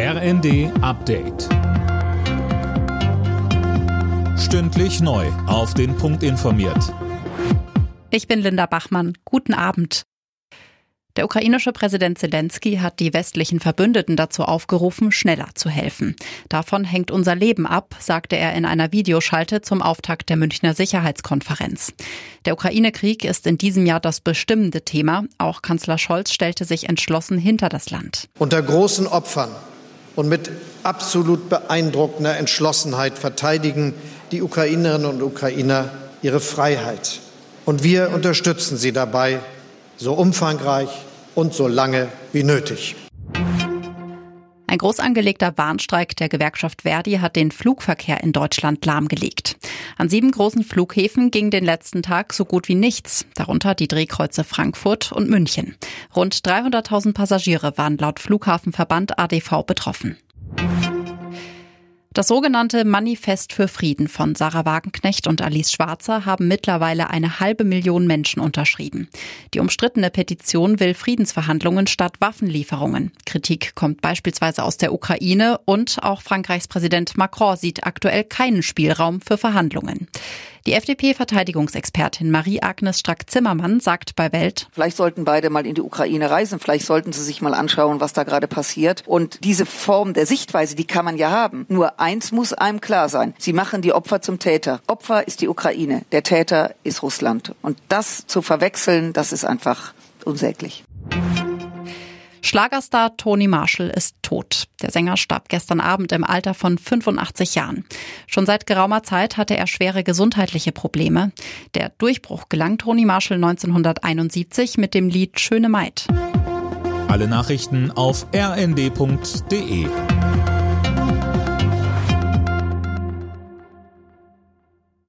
RND Update. Stündlich neu. Auf den Punkt informiert. Ich bin Linda Bachmann. Guten Abend. Der ukrainische Präsident Zelensky hat die westlichen Verbündeten dazu aufgerufen, schneller zu helfen. Davon hängt unser Leben ab, sagte er in einer Videoschalte zum Auftakt der Münchner Sicherheitskonferenz. Der Ukraine-Krieg ist in diesem Jahr das bestimmende Thema. Auch Kanzler Scholz stellte sich entschlossen hinter das Land. Unter großen Opfern und mit absolut beeindruckender Entschlossenheit verteidigen die Ukrainerinnen und Ukrainer ihre Freiheit. Und wir unterstützen sie dabei, so umfangreich und so lange wie nötig. Ein groß angelegter Warnstreik der Gewerkschaft Verdi hat den Flugverkehr in Deutschland lahmgelegt. An sieben großen Flughäfen ging den letzten Tag so gut wie nichts, darunter die Drehkreuze Frankfurt und München. Rund 300.000 Passagiere waren laut Flughafenverband ADV betroffen. Das sogenannte Manifest für Frieden von Sarah Wagenknecht und Alice Schwarzer haben mittlerweile eine halbe Million Menschen unterschrieben. Die umstrittene Petition will Friedensverhandlungen statt Waffenlieferungen. Kritik kommt beispielsweise aus der Ukraine und auch Frankreichs Präsident Macron sieht aktuell keinen Spielraum für Verhandlungen. Die FDP-Verteidigungsexpertin Marie-Agnes Strack-Zimmermann sagt bei Welt, Vielleicht sollten beide mal in die Ukraine reisen, vielleicht sollten sie sich mal anschauen, was da gerade passiert. Und diese Form der Sichtweise, die kann man ja haben. Nur eins muss einem klar sein. Sie machen die Opfer zum Täter. Opfer ist die Ukraine, der Täter ist Russland. Und das zu verwechseln, das ist einfach unsäglich. Schlagerstar Tony Marshall ist tot. Der Sänger starb gestern Abend im Alter von 85 Jahren. Schon seit geraumer Zeit hatte er schwere gesundheitliche Probleme. Der Durchbruch gelang Tony Marshall 1971 mit dem Lied Schöne Maid. Alle Nachrichten auf rnd.de